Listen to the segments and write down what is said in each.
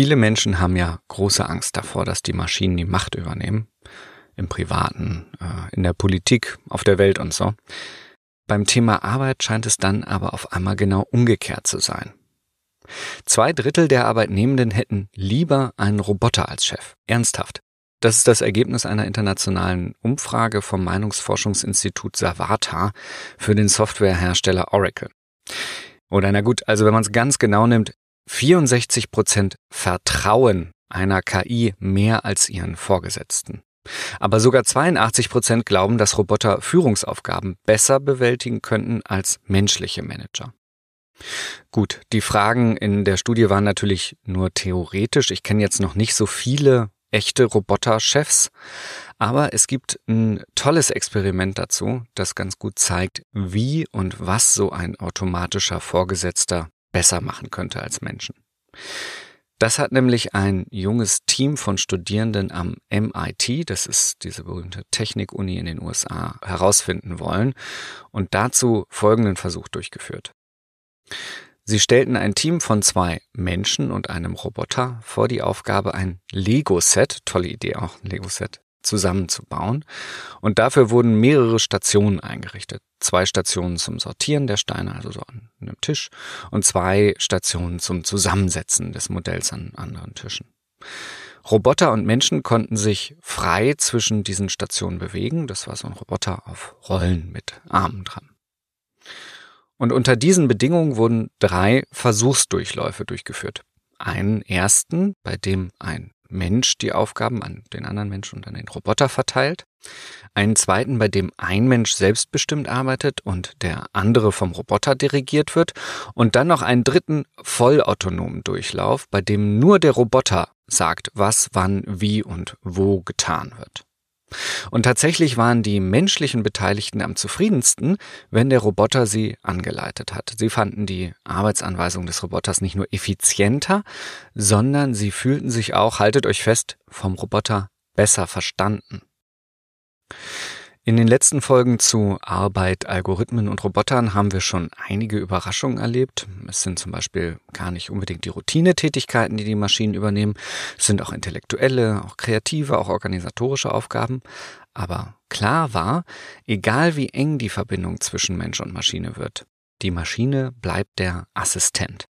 Viele Menschen haben ja große Angst davor, dass die Maschinen die Macht übernehmen. Im Privaten, äh, in der Politik, auf der Welt und so. Beim Thema Arbeit scheint es dann aber auf einmal genau umgekehrt zu sein. Zwei Drittel der Arbeitnehmenden hätten lieber einen Roboter als Chef. Ernsthaft. Das ist das Ergebnis einer internationalen Umfrage vom Meinungsforschungsinstitut Savata für den Softwarehersteller Oracle. Oder na gut, also wenn man es ganz genau nimmt, 64 Prozent vertrauen einer KI mehr als ihren Vorgesetzten. Aber sogar 82 Prozent glauben, dass Roboter Führungsaufgaben besser bewältigen könnten als menschliche Manager. Gut, die Fragen in der Studie waren natürlich nur theoretisch. Ich kenne jetzt noch nicht so viele echte Roboterchefs. Aber es gibt ein tolles Experiment dazu, das ganz gut zeigt, wie und was so ein automatischer Vorgesetzter besser machen könnte als Menschen. Das hat nämlich ein junges Team von Studierenden am MIT, das ist diese berühmte Technikuni in den USA, herausfinden wollen und dazu folgenden Versuch durchgeführt. Sie stellten ein Team von zwei Menschen und einem Roboter vor die Aufgabe, ein Lego-Set, tolle Idee auch, ein Lego-Set, zusammenzubauen. Und dafür wurden mehrere Stationen eingerichtet. Zwei Stationen zum Sortieren der Steine, also so an einem Tisch, und zwei Stationen zum Zusammensetzen des Modells an anderen Tischen. Roboter und Menschen konnten sich frei zwischen diesen Stationen bewegen. Das war so ein Roboter auf Rollen mit Armen dran. Und unter diesen Bedingungen wurden drei Versuchsdurchläufe durchgeführt. Einen ersten, bei dem ein Mensch die Aufgaben an den anderen Menschen und an den Roboter verteilt. Einen zweiten, bei dem ein Mensch selbstbestimmt arbeitet und der andere vom Roboter dirigiert wird. Und dann noch einen dritten vollautonomen Durchlauf, bei dem nur der Roboter sagt, was, wann, wie und wo getan wird. Und tatsächlich waren die menschlichen Beteiligten am zufriedensten, wenn der Roboter sie angeleitet hat. Sie fanden die Arbeitsanweisung des Roboters nicht nur effizienter, sondern sie fühlten sich auch, haltet euch fest, vom Roboter besser verstanden. In den letzten Folgen zu Arbeit, Algorithmen und Robotern haben wir schon einige Überraschungen erlebt. Es sind zum Beispiel gar nicht unbedingt die Routinetätigkeiten, die die Maschinen übernehmen. Es sind auch intellektuelle, auch kreative, auch organisatorische Aufgaben. Aber klar war, egal wie eng die Verbindung zwischen Mensch und Maschine wird, die Maschine bleibt der Assistent.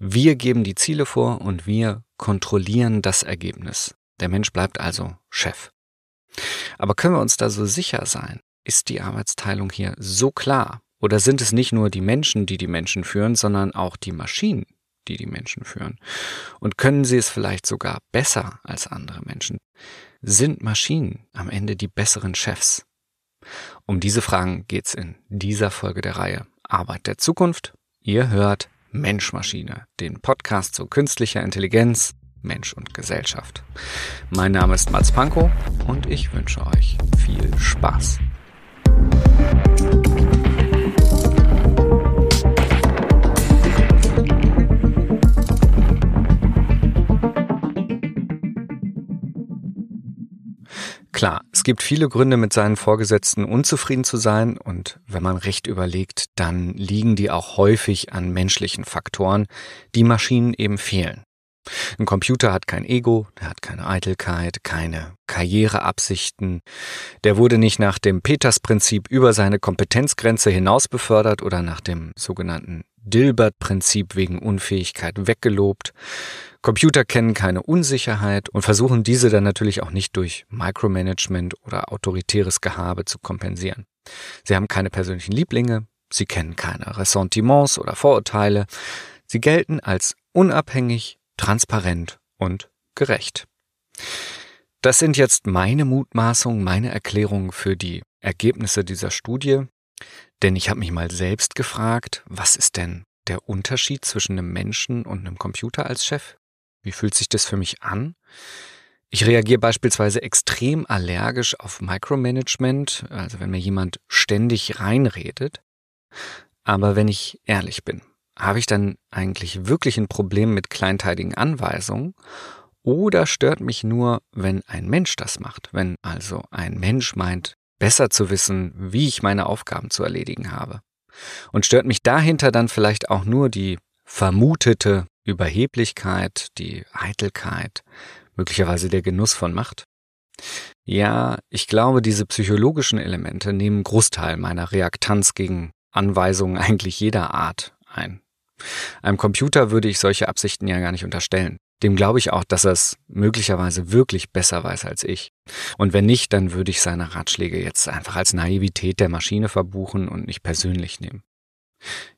Wir geben die Ziele vor und wir kontrollieren das Ergebnis. Der Mensch bleibt also Chef. Aber können wir uns da so sicher sein? Ist die Arbeitsteilung hier so klar? Oder sind es nicht nur die Menschen, die die Menschen führen, sondern auch die Maschinen, die die Menschen führen? Und können sie es vielleicht sogar besser als andere Menschen? Sind Maschinen am Ende die besseren Chefs? Um diese Fragen geht's in dieser Folge der Reihe Arbeit der Zukunft. Ihr hört Mensch-Maschine, den Podcast zu künstlicher Intelligenz Mensch und Gesellschaft. Mein Name ist Mats Pankow und ich wünsche euch viel Spaß. Klar, es gibt viele Gründe, mit seinen Vorgesetzten unzufrieden zu sein und wenn man recht überlegt, dann liegen die auch häufig an menschlichen Faktoren, die Maschinen eben fehlen. Ein Computer hat kein Ego, der hat keine Eitelkeit, keine Karriereabsichten. Der wurde nicht nach dem Peters-Prinzip über seine Kompetenzgrenze hinaus befördert oder nach dem sogenannten Dilbert-Prinzip wegen Unfähigkeit weggelobt. Computer kennen keine Unsicherheit und versuchen diese dann natürlich auch nicht durch Micromanagement oder autoritäres Gehabe zu kompensieren. Sie haben keine persönlichen Lieblinge, sie kennen keine Ressentiments oder Vorurteile. Sie gelten als unabhängig, transparent und gerecht. Das sind jetzt meine Mutmaßungen, meine Erklärungen für die Ergebnisse dieser Studie, denn ich habe mich mal selbst gefragt, was ist denn der Unterschied zwischen einem Menschen und einem Computer als Chef? Wie fühlt sich das für mich an? Ich reagiere beispielsweise extrem allergisch auf Micromanagement, also wenn mir jemand ständig reinredet. Aber wenn ich ehrlich bin, habe ich dann eigentlich wirklich ein Problem mit kleinteiligen Anweisungen? Oder stört mich nur, wenn ein Mensch das macht? Wenn also ein Mensch meint, besser zu wissen, wie ich meine Aufgaben zu erledigen habe? Und stört mich dahinter dann vielleicht auch nur die vermutete Überheblichkeit, die Eitelkeit, möglicherweise der Genuss von Macht? Ja, ich glaube, diese psychologischen Elemente nehmen Großteil meiner Reaktanz gegen Anweisungen eigentlich jeder Art ein. Einem Computer würde ich solche Absichten ja gar nicht unterstellen. Dem glaube ich auch, dass er es möglicherweise wirklich besser weiß als ich. Und wenn nicht, dann würde ich seine Ratschläge jetzt einfach als Naivität der Maschine verbuchen und nicht persönlich nehmen.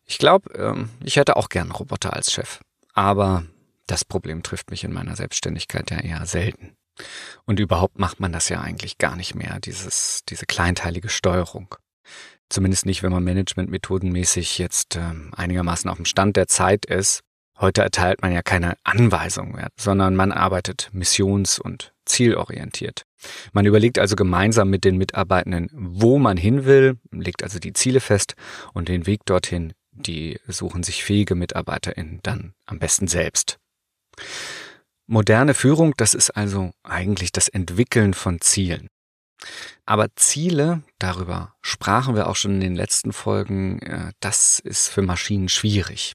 Ich glaube, ähm, ich hätte auch gern Roboter als Chef. Aber das Problem trifft mich in meiner Selbstständigkeit ja eher selten. Und überhaupt macht man das ja eigentlich gar nicht mehr, dieses, diese kleinteilige Steuerung. Zumindest nicht, wenn man managementmethodenmäßig jetzt ähm, einigermaßen auf dem Stand der Zeit ist. Heute erteilt man ja keine Anweisungen mehr, sondern man arbeitet missions- und zielorientiert. Man überlegt also gemeinsam mit den Mitarbeitenden, wo man hin will, legt also die Ziele fest und den Weg dorthin, die suchen sich fähige MitarbeiterInnen dann am besten selbst. Moderne Führung, das ist also eigentlich das Entwickeln von Zielen. Aber Ziele, darüber sprachen wir auch schon in den letzten Folgen, äh, das ist für Maschinen schwierig.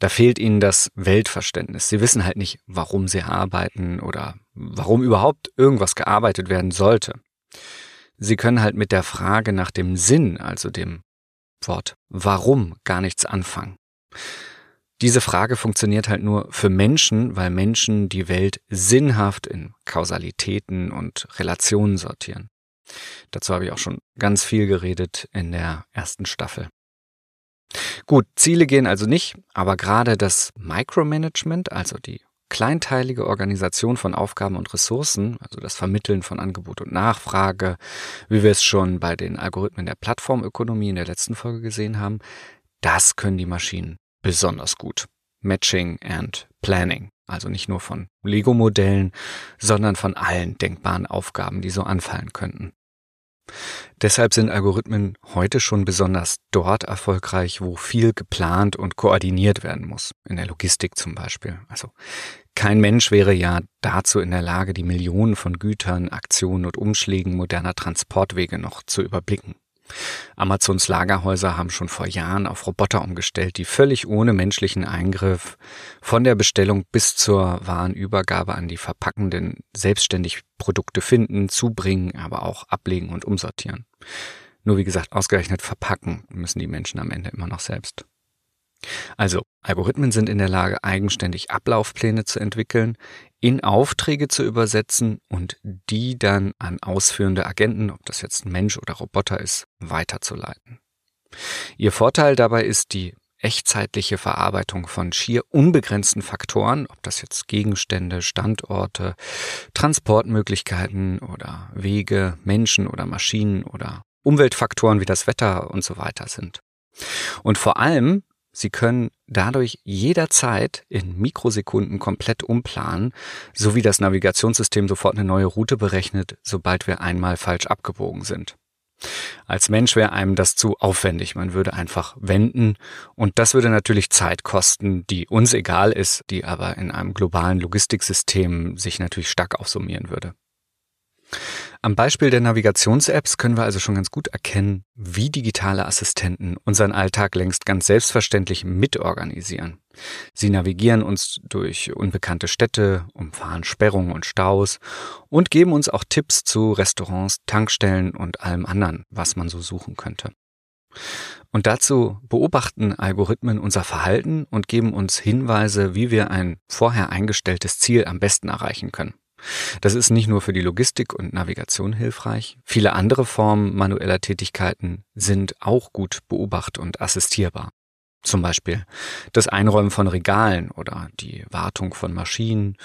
Da fehlt ihnen das Weltverständnis. Sie wissen halt nicht, warum sie arbeiten oder warum überhaupt irgendwas gearbeitet werden sollte. Sie können halt mit der Frage nach dem Sinn, also dem Wort warum, gar nichts anfangen. Diese Frage funktioniert halt nur für Menschen, weil Menschen die Welt sinnhaft in Kausalitäten und Relationen sortieren. Dazu habe ich auch schon ganz viel geredet in der ersten Staffel. Gut, Ziele gehen also nicht, aber gerade das Micromanagement, also die kleinteilige Organisation von Aufgaben und Ressourcen, also das Vermitteln von Angebot und Nachfrage, wie wir es schon bei den Algorithmen der Plattformökonomie in der letzten Folge gesehen haben, das können die Maschinen besonders gut. Matching and Planning. Also nicht nur von Lego-Modellen, sondern von allen denkbaren Aufgaben, die so anfallen könnten. Deshalb sind Algorithmen heute schon besonders dort erfolgreich, wo viel geplant und koordiniert werden muss. In der Logistik zum Beispiel. Also kein Mensch wäre ja dazu in der Lage, die Millionen von Gütern, Aktionen und Umschlägen moderner Transportwege noch zu überblicken. Amazons Lagerhäuser haben schon vor Jahren auf Roboter umgestellt, die völlig ohne menschlichen Eingriff von der Bestellung bis zur Warenübergabe an die Verpackenden selbstständig Produkte finden, zubringen, aber auch ablegen und umsortieren. Nur wie gesagt, ausgerechnet verpacken müssen die Menschen am Ende immer noch selbst. Also, Algorithmen sind in der Lage, eigenständig Ablaufpläne zu entwickeln, in Aufträge zu übersetzen und die dann an ausführende Agenten, ob das jetzt ein Mensch oder Roboter ist, weiterzuleiten. Ihr Vorteil dabei ist die echtzeitliche Verarbeitung von schier unbegrenzten Faktoren, ob das jetzt Gegenstände, Standorte, Transportmöglichkeiten oder Wege, Menschen oder Maschinen oder Umweltfaktoren wie das Wetter und so weiter sind. Und vor allem Sie können dadurch jederzeit in Mikrosekunden komplett umplanen, sowie das Navigationssystem sofort eine neue Route berechnet, sobald wir einmal falsch abgebogen sind. Als Mensch wäre einem das zu aufwendig. Man würde einfach wenden und das würde natürlich Zeit kosten, die uns egal ist, die aber in einem globalen Logistiksystem sich natürlich stark aufsummieren würde. Am Beispiel der Navigations-Apps können wir also schon ganz gut erkennen, wie digitale Assistenten unseren Alltag längst ganz selbstverständlich mitorganisieren. Sie navigieren uns durch unbekannte Städte, umfahren Sperrungen und Staus und geben uns auch Tipps zu Restaurants, Tankstellen und allem anderen, was man so suchen könnte. Und dazu beobachten Algorithmen unser Verhalten und geben uns Hinweise, wie wir ein vorher eingestelltes Ziel am besten erreichen können. Das ist nicht nur für die Logistik und Navigation hilfreich. Viele andere Formen manueller Tätigkeiten sind auch gut beobacht und assistierbar. Zum Beispiel das Einräumen von Regalen oder die Wartung von Maschinen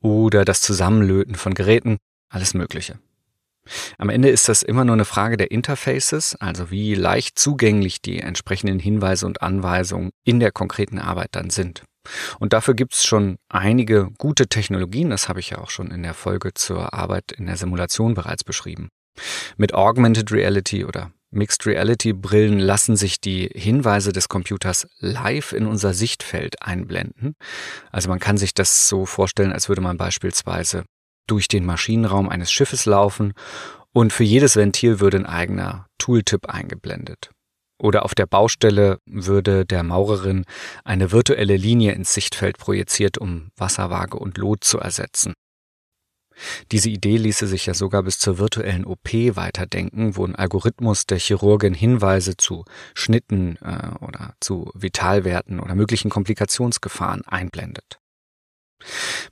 oder das Zusammenlöten von Geräten, alles Mögliche. Am Ende ist das immer nur eine Frage der Interfaces, also wie leicht zugänglich die entsprechenden Hinweise und Anweisungen in der konkreten Arbeit dann sind. Und dafür gibt es schon einige gute Technologien, das habe ich ja auch schon in der Folge zur Arbeit in der Simulation bereits beschrieben. Mit Augmented Reality oder Mixed Reality Brillen lassen sich die Hinweise des Computers live in unser Sichtfeld einblenden. Also man kann sich das so vorstellen, als würde man beispielsweise durch den Maschinenraum eines Schiffes laufen und für jedes Ventil würde ein eigener Tooltip eingeblendet. Oder auf der Baustelle würde der Maurerin eine virtuelle Linie ins Sichtfeld projiziert, um Wasserwaage und Lot zu ersetzen. Diese Idee ließe sich ja sogar bis zur virtuellen OP weiterdenken, wo ein Algorithmus der Chirurgin Hinweise zu Schnitten äh, oder zu Vitalwerten oder möglichen Komplikationsgefahren einblendet.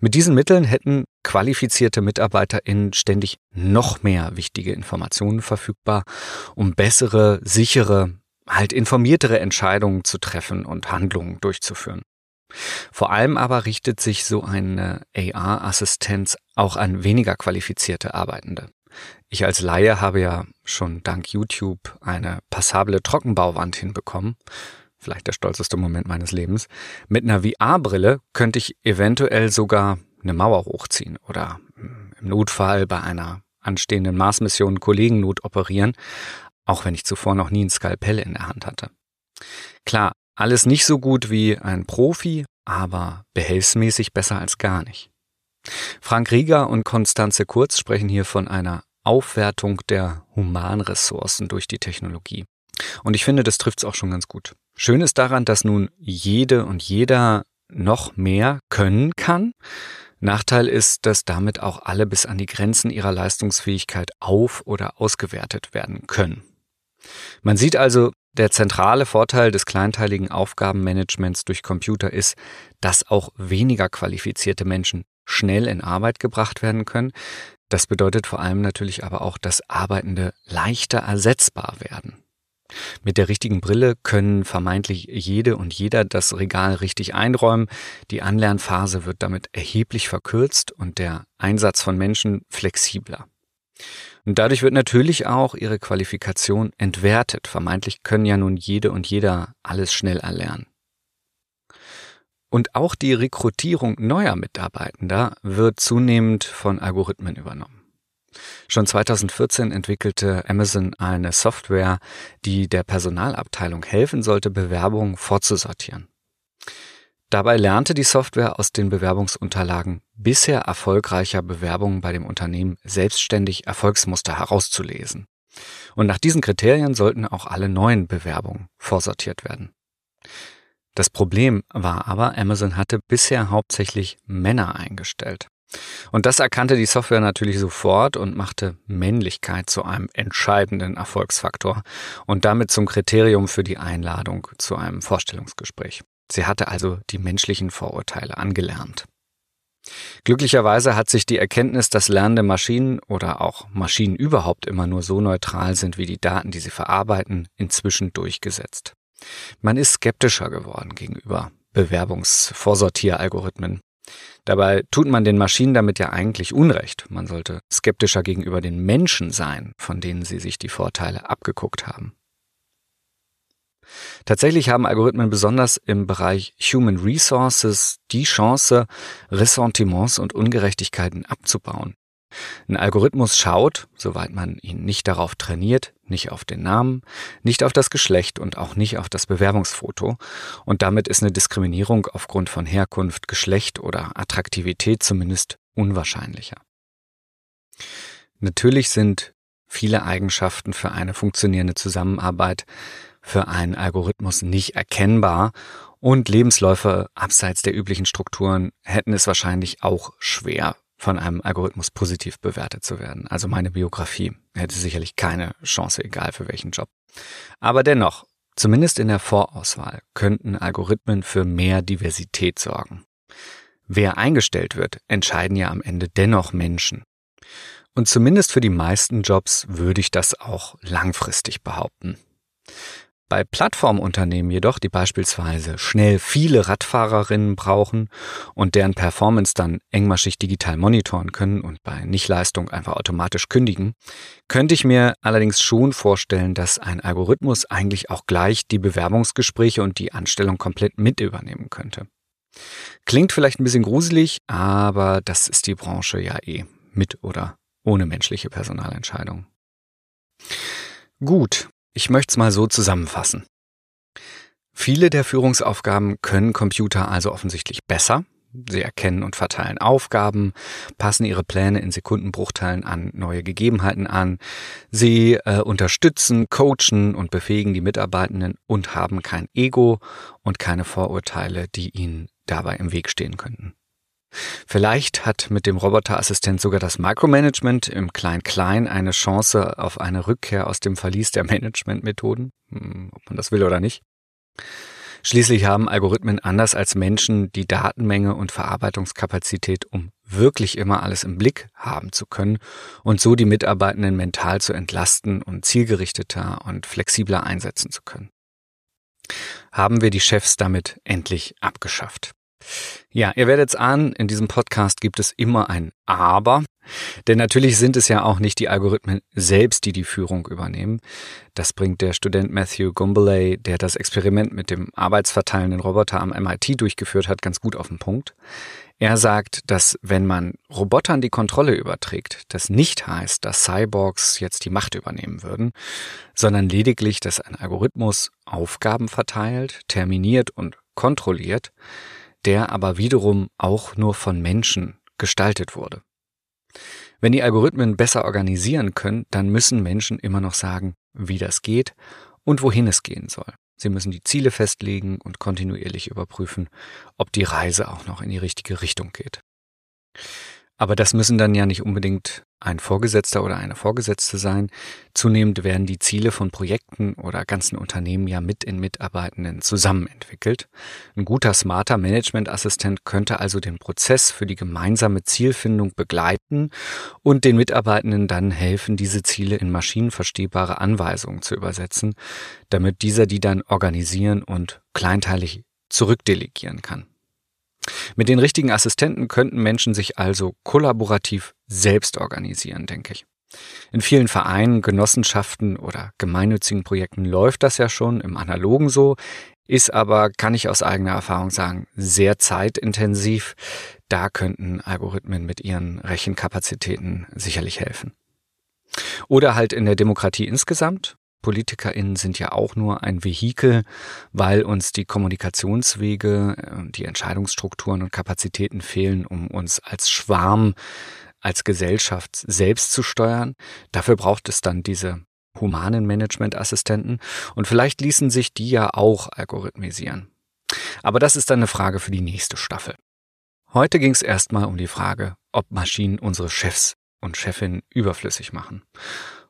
Mit diesen Mitteln hätten qualifizierte MitarbeiterInnen ständig noch mehr wichtige Informationen verfügbar, um bessere, sichere, halt informiertere Entscheidungen zu treffen und Handlungen durchzuführen. Vor allem aber richtet sich so eine AR-Assistenz auch an weniger qualifizierte Arbeitende. Ich als Laie habe ja schon dank YouTube eine passable Trockenbauwand hinbekommen. Vielleicht der stolzeste Moment meines Lebens. Mit einer VR-Brille könnte ich eventuell sogar eine Mauer hochziehen oder im Notfall bei einer anstehenden Marsmission Kollegennot operieren, auch wenn ich zuvor noch nie ein Skalpell in der Hand hatte. Klar, alles nicht so gut wie ein Profi, aber behelfsmäßig besser als gar nicht. Frank Rieger und Konstanze Kurz sprechen hier von einer Aufwertung der Humanressourcen durch die Technologie. Und ich finde, das trifft es auch schon ganz gut. Schön ist daran, dass nun jede und jeder noch mehr können kann. Nachteil ist, dass damit auch alle bis an die Grenzen ihrer Leistungsfähigkeit auf- oder ausgewertet werden können. Man sieht also, der zentrale Vorteil des kleinteiligen Aufgabenmanagements durch Computer ist, dass auch weniger qualifizierte Menschen schnell in Arbeit gebracht werden können. Das bedeutet vor allem natürlich aber auch, dass Arbeitende leichter ersetzbar werden. Mit der richtigen Brille können vermeintlich jede und jeder das Regal richtig einräumen. Die Anlernphase wird damit erheblich verkürzt und der Einsatz von Menschen flexibler. Und dadurch wird natürlich auch ihre Qualifikation entwertet. Vermeintlich können ja nun jede und jeder alles schnell erlernen. Und auch die Rekrutierung neuer Mitarbeitender wird zunehmend von Algorithmen übernommen. Schon 2014 entwickelte Amazon eine Software, die der Personalabteilung helfen sollte, Bewerbungen vorzusortieren. Dabei lernte die Software aus den Bewerbungsunterlagen bisher erfolgreicher Bewerbungen bei dem Unternehmen selbstständig Erfolgsmuster herauszulesen. Und nach diesen Kriterien sollten auch alle neuen Bewerbungen vorsortiert werden. Das Problem war aber, Amazon hatte bisher hauptsächlich Männer eingestellt. Und das erkannte die Software natürlich sofort und machte Männlichkeit zu einem entscheidenden Erfolgsfaktor und damit zum Kriterium für die Einladung zu einem Vorstellungsgespräch. Sie hatte also die menschlichen Vorurteile angelernt. Glücklicherweise hat sich die Erkenntnis, dass lernende Maschinen oder auch Maschinen überhaupt immer nur so neutral sind wie die Daten, die sie verarbeiten, inzwischen durchgesetzt. Man ist skeptischer geworden gegenüber Bewerbungsvorsortieralgorithmen. Dabei tut man den Maschinen damit ja eigentlich Unrecht. Man sollte skeptischer gegenüber den Menschen sein, von denen sie sich die Vorteile abgeguckt haben. Tatsächlich haben Algorithmen besonders im Bereich Human Resources die Chance, Ressentiments und Ungerechtigkeiten abzubauen. Ein Algorithmus schaut, soweit man ihn nicht darauf trainiert, nicht auf den Namen, nicht auf das Geschlecht und auch nicht auf das Bewerbungsfoto. Und damit ist eine Diskriminierung aufgrund von Herkunft, Geschlecht oder Attraktivität zumindest unwahrscheinlicher. Natürlich sind viele Eigenschaften für eine funktionierende Zusammenarbeit für einen Algorithmus nicht erkennbar und Lebensläufe abseits der üblichen Strukturen hätten es wahrscheinlich auch schwer von einem Algorithmus positiv bewertet zu werden. Also meine Biografie hätte sicherlich keine Chance, egal für welchen Job. Aber dennoch, zumindest in der Vorauswahl, könnten Algorithmen für mehr Diversität sorgen. Wer eingestellt wird, entscheiden ja am Ende dennoch Menschen. Und zumindest für die meisten Jobs würde ich das auch langfristig behaupten. Bei Plattformunternehmen jedoch, die beispielsweise schnell viele Radfahrerinnen brauchen und deren Performance dann engmaschig digital monitoren können und bei Nichtleistung einfach automatisch kündigen, könnte ich mir allerdings schon vorstellen, dass ein Algorithmus eigentlich auch gleich die Bewerbungsgespräche und die Anstellung komplett mit übernehmen könnte. Klingt vielleicht ein bisschen gruselig, aber das ist die Branche ja eh mit oder ohne menschliche Personalentscheidung. Gut, ich möchte es mal so zusammenfassen. Viele der Führungsaufgaben können Computer also offensichtlich besser. Sie erkennen und verteilen Aufgaben, passen ihre Pläne in Sekundenbruchteilen an neue Gegebenheiten an. Sie äh, unterstützen, coachen und befähigen die Mitarbeitenden und haben kein Ego und keine Vorurteile, die ihnen dabei im Weg stehen könnten. Vielleicht hat mit dem Roboterassistent sogar das Micromanagement im Klein-Klein eine Chance auf eine Rückkehr aus dem Verlies der Managementmethoden, hm, ob man das will oder nicht. Schließlich haben Algorithmen anders als Menschen die Datenmenge und Verarbeitungskapazität, um wirklich immer alles im Blick haben zu können und so die Mitarbeitenden mental zu entlasten und zielgerichteter und flexibler einsetzen zu können. Haben wir die Chefs damit endlich abgeschafft? Ja, ihr werdet es ahnen, in diesem Podcast gibt es immer ein Aber. Denn natürlich sind es ja auch nicht die Algorithmen selbst, die die Führung übernehmen. Das bringt der Student Matthew Gumbaley, der das Experiment mit dem arbeitsverteilenden Roboter am MIT durchgeführt hat, ganz gut auf den Punkt. Er sagt, dass wenn man Robotern die Kontrolle überträgt, das nicht heißt, dass Cyborgs jetzt die Macht übernehmen würden, sondern lediglich, dass ein Algorithmus Aufgaben verteilt, terminiert und kontrolliert, der aber wiederum auch nur von Menschen gestaltet wurde. Wenn die Algorithmen besser organisieren können, dann müssen Menschen immer noch sagen, wie das geht und wohin es gehen soll. Sie müssen die Ziele festlegen und kontinuierlich überprüfen, ob die Reise auch noch in die richtige Richtung geht. Aber das müssen dann ja nicht unbedingt ein Vorgesetzter oder eine Vorgesetzte sein. Zunehmend werden die Ziele von Projekten oder ganzen Unternehmen ja mit den Mitarbeitenden zusammen entwickelt. Ein guter, smarter Managementassistent könnte also den Prozess für die gemeinsame Zielfindung begleiten und den Mitarbeitenden dann helfen, diese Ziele in maschinenverstehbare Anweisungen zu übersetzen, damit dieser die dann organisieren und kleinteilig zurückdelegieren kann. Mit den richtigen Assistenten könnten Menschen sich also kollaborativ selbst organisieren, denke ich. In vielen Vereinen, Genossenschaften oder gemeinnützigen Projekten läuft das ja schon im Analogen so, ist aber, kann ich aus eigener Erfahrung sagen, sehr zeitintensiv. Da könnten Algorithmen mit ihren Rechenkapazitäten sicherlich helfen. Oder halt in der Demokratie insgesamt. PolitikerInnen sind ja auch nur ein Vehikel, weil uns die Kommunikationswege, äh, die Entscheidungsstrukturen und Kapazitäten fehlen, um uns als Schwarm, als Gesellschaft selbst zu steuern. Dafür braucht es dann diese humanen Managementassistenten und vielleicht ließen sich die ja auch algorithmisieren. Aber das ist dann eine Frage für die nächste Staffel. Heute ging es erstmal um die Frage, ob Maschinen unsere Chefs und Chefinnen überflüssig machen.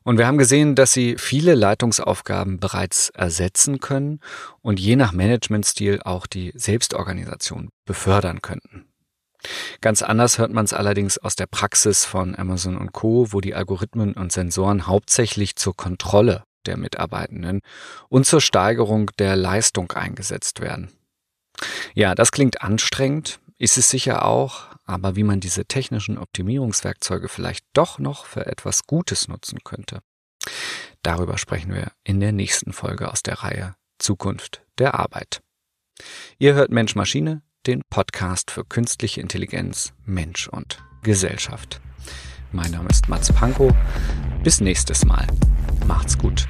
Und wir haben gesehen, dass sie viele Leitungsaufgaben bereits ersetzen können und je nach Managementstil auch die Selbstorganisation befördern könnten. Ganz anders hört man es allerdings aus der Praxis von Amazon und Co, wo die Algorithmen und Sensoren hauptsächlich zur Kontrolle der Mitarbeitenden und zur Steigerung der Leistung eingesetzt werden. Ja, das klingt anstrengend, ist es sicher auch, aber wie man diese technischen Optimierungswerkzeuge vielleicht doch noch für etwas Gutes nutzen könnte. Darüber sprechen wir in der nächsten Folge aus der Reihe Zukunft der Arbeit. Ihr hört Mensch Maschine, den Podcast für künstliche Intelligenz, Mensch und Gesellschaft. Mein Name ist Mats Pankow. Bis nächstes Mal. Macht's gut.